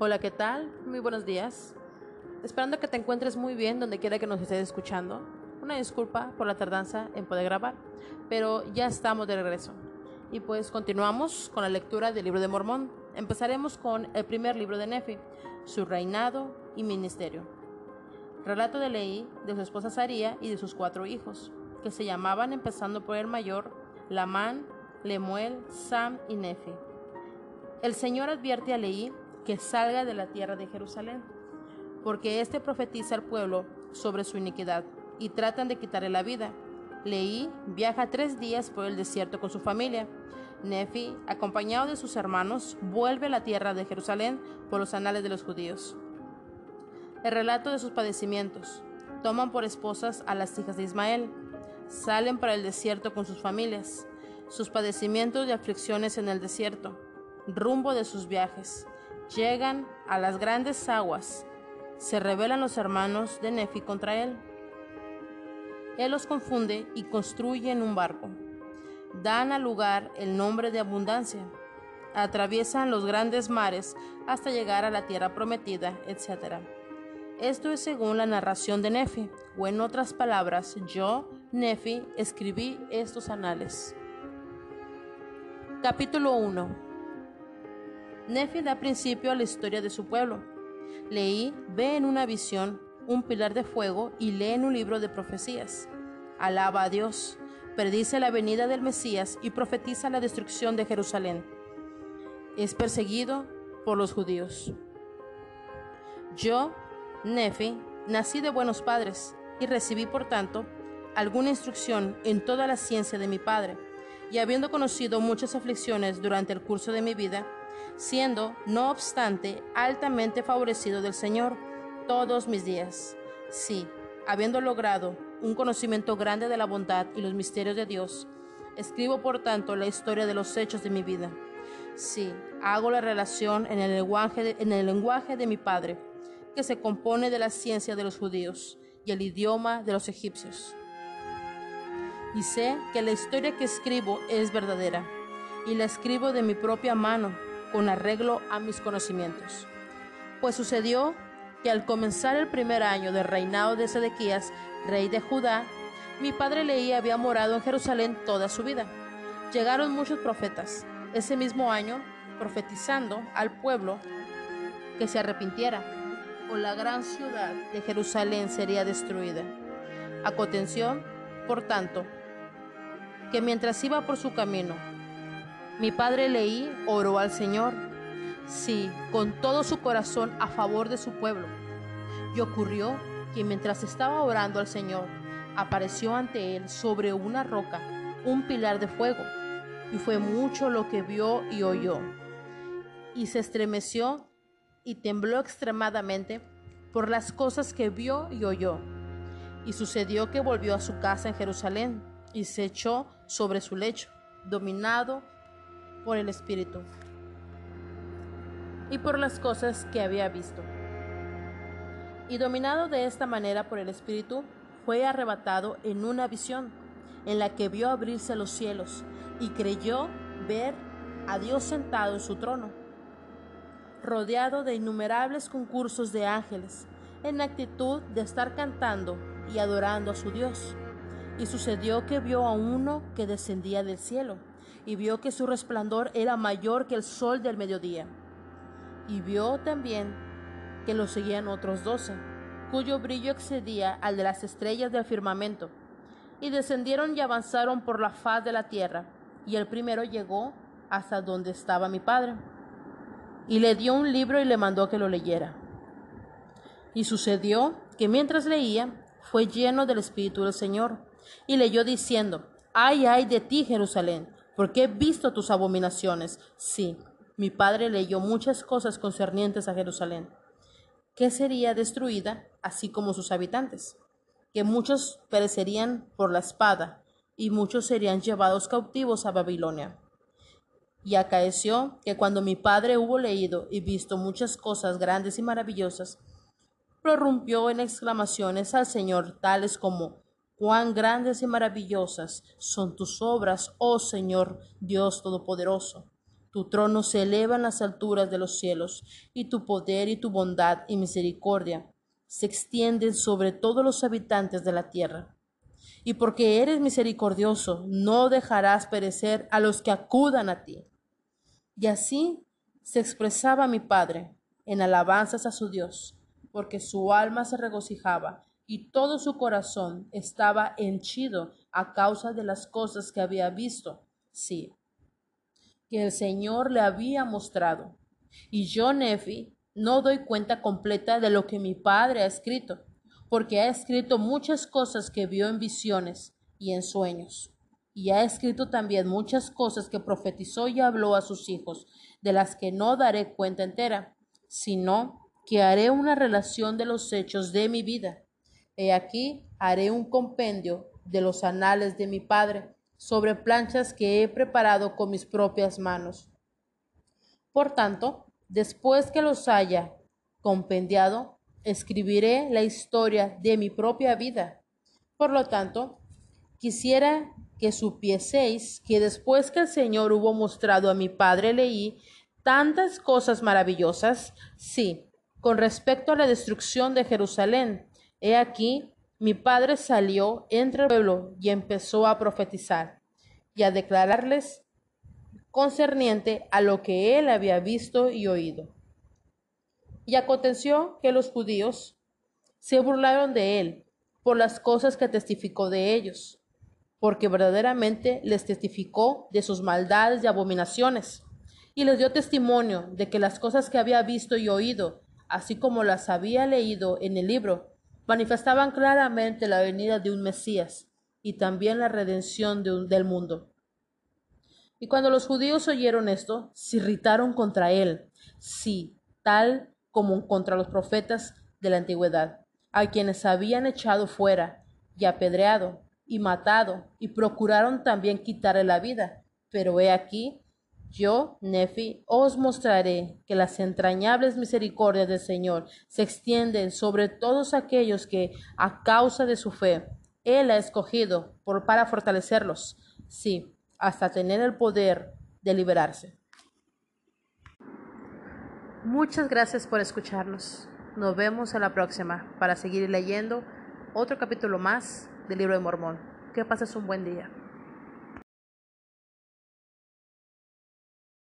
Hola, ¿qué tal? Muy buenos días. Esperando que te encuentres muy bien donde quiera que nos estés escuchando. Una disculpa por la tardanza en poder grabar, pero ya estamos de regreso. Y pues continuamos con la lectura del libro de Mormón. Empezaremos con el primer libro de Nefi, su reinado y ministerio. Relato de Leí de su esposa Saría y de sus cuatro hijos, que se llamaban, empezando por el mayor, Lamán, Lemuel, Sam y Nefi. El Señor advierte a Leí que salga de la tierra de Jerusalén, porque éste profetiza al pueblo sobre su iniquidad y tratan de quitarle la vida. Leí viaja tres días por el desierto con su familia. Nefi, acompañado de sus hermanos, vuelve a la tierra de Jerusalén por los anales de los judíos. El relato de sus padecimientos. Toman por esposas a las hijas de Ismael. Salen para el desierto con sus familias. Sus padecimientos y aflicciones en el desierto. Rumbo de sus viajes. Llegan a las grandes aguas. Se rebelan los hermanos de Nefi contra él. Él los confunde y construyen un barco. Dan al lugar el nombre de abundancia. Atraviesan los grandes mares hasta llegar a la tierra prometida, etc. Esto es según la narración de Nefi, o en otras palabras, yo, Nefi, escribí estos anales. Capítulo 1 Nefi da principio a la historia de su pueblo. Leí ve en una visión un pilar de fuego y lee en un libro de profecías. Alaba a Dios, predice la venida del Mesías y profetiza la destrucción de Jerusalén. Es perseguido por los judíos. Yo, Nefi, nací de buenos padres y recibí, por tanto, alguna instrucción en toda la ciencia de mi padre, y habiendo conocido muchas aflicciones durante el curso de mi vida, siendo, no obstante, altamente favorecido del Señor todos mis días. Sí, habiendo logrado un conocimiento grande de la bondad y los misterios de Dios, escribo por tanto la historia de los hechos de mi vida. Sí, hago la relación en el lenguaje de, en el lenguaje de mi Padre, que se compone de la ciencia de los judíos y el idioma de los egipcios. Y sé que la historia que escribo es verdadera, y la escribo de mi propia mano, con arreglo a mis conocimientos. Pues sucedió que al comenzar el primer año del reinado de Sedequías, rey de Judá, mi padre Leí había morado en Jerusalén toda su vida. Llegaron muchos profetas ese mismo año profetizando al pueblo que se arrepintiera o la gran ciudad de Jerusalén sería destruida. Aconteció, por tanto, que mientras iba por su camino, mi padre Leí oró al Señor, sí, con todo su corazón a favor de su pueblo. Y ocurrió que mientras estaba orando al Señor, apareció ante él sobre una roca un pilar de fuego, y fue mucho lo que vio y oyó. Y se estremeció y tembló extremadamente por las cosas que vio y oyó. Y sucedió que volvió a su casa en Jerusalén y se echó sobre su lecho, dominado por el Espíritu y por las cosas que había visto. Y dominado de esta manera por el Espíritu, fue arrebatado en una visión en la que vio abrirse los cielos y creyó ver a Dios sentado en su trono, rodeado de innumerables concursos de ángeles, en actitud de estar cantando y adorando a su Dios. Y sucedió que vio a uno que descendía del cielo y vio que su resplandor era mayor que el sol del mediodía. Y vio también que lo seguían otros doce, cuyo brillo excedía al de las estrellas del firmamento. Y descendieron y avanzaron por la faz de la tierra, y el primero llegó hasta donde estaba mi padre. Y le dio un libro y le mandó que lo leyera. Y sucedió que mientras leía, fue lleno del Espíritu del Señor, y leyó diciendo, Ay, ay de ti, Jerusalén, porque he visto tus abominaciones. Sí, mi padre leyó muchas cosas concernientes a Jerusalén, que sería destruida, así como sus habitantes, que muchos perecerían por la espada, y muchos serían llevados cautivos a Babilonia. Y acaeció que cuando mi padre hubo leído y visto muchas cosas grandes y maravillosas, prorrumpió en exclamaciones al Señor tales como Cuán grandes y maravillosas son tus obras, oh Señor Dios Todopoderoso. Tu trono se eleva en las alturas de los cielos, y tu poder y tu bondad y misericordia se extienden sobre todos los habitantes de la tierra. Y porque eres misericordioso, no dejarás perecer a los que acudan a ti. Y así se expresaba mi Padre en alabanzas a su Dios, porque su alma se regocijaba y todo su corazón estaba henchido a causa de las cosas que había visto, sí, que el Señor le había mostrado. Y yo, Nefi, no doy cuenta completa de lo que mi padre ha escrito, porque ha escrito muchas cosas que vio en visiones y en sueños. Y ha escrito también muchas cosas que profetizó y habló a sus hijos, de las que no daré cuenta entera, sino que haré una relación de los hechos de mi vida He aquí haré un compendio de los anales de mi padre sobre planchas que he preparado con mis propias manos. Por tanto, después que los haya compendiado, escribiré la historia de mi propia vida. Por lo tanto, quisiera que supieseis que después que el Señor hubo mostrado a mi padre leí tantas cosas maravillosas, sí, con respecto a la destrucción de Jerusalén, He aquí, mi padre salió entre el pueblo y empezó a profetizar y a declararles concerniente a lo que él había visto y oído. Y aconteció que los judíos se burlaron de él por las cosas que testificó de ellos, porque verdaderamente les testificó de sus maldades y abominaciones, y les dio testimonio de que las cosas que había visto y oído, así como las había leído en el libro, manifestaban claramente la venida de un Mesías y también la redención del mundo. Y cuando los judíos oyeron esto, se irritaron contra él, sí, tal como contra los profetas de la antigüedad, a quienes habían echado fuera y apedreado y matado, y procuraron también quitarle la vida. Pero he aquí, yo, Nefi, os mostraré que las entrañables misericordias del Señor se extienden sobre todos aquellos que, a causa de su fe, Él ha escogido por, para fortalecerlos, sí, hasta tener el poder de liberarse. Muchas gracias por escucharnos. Nos vemos en la próxima para seguir leyendo otro capítulo más del libro de Mormón. Que pases un buen día.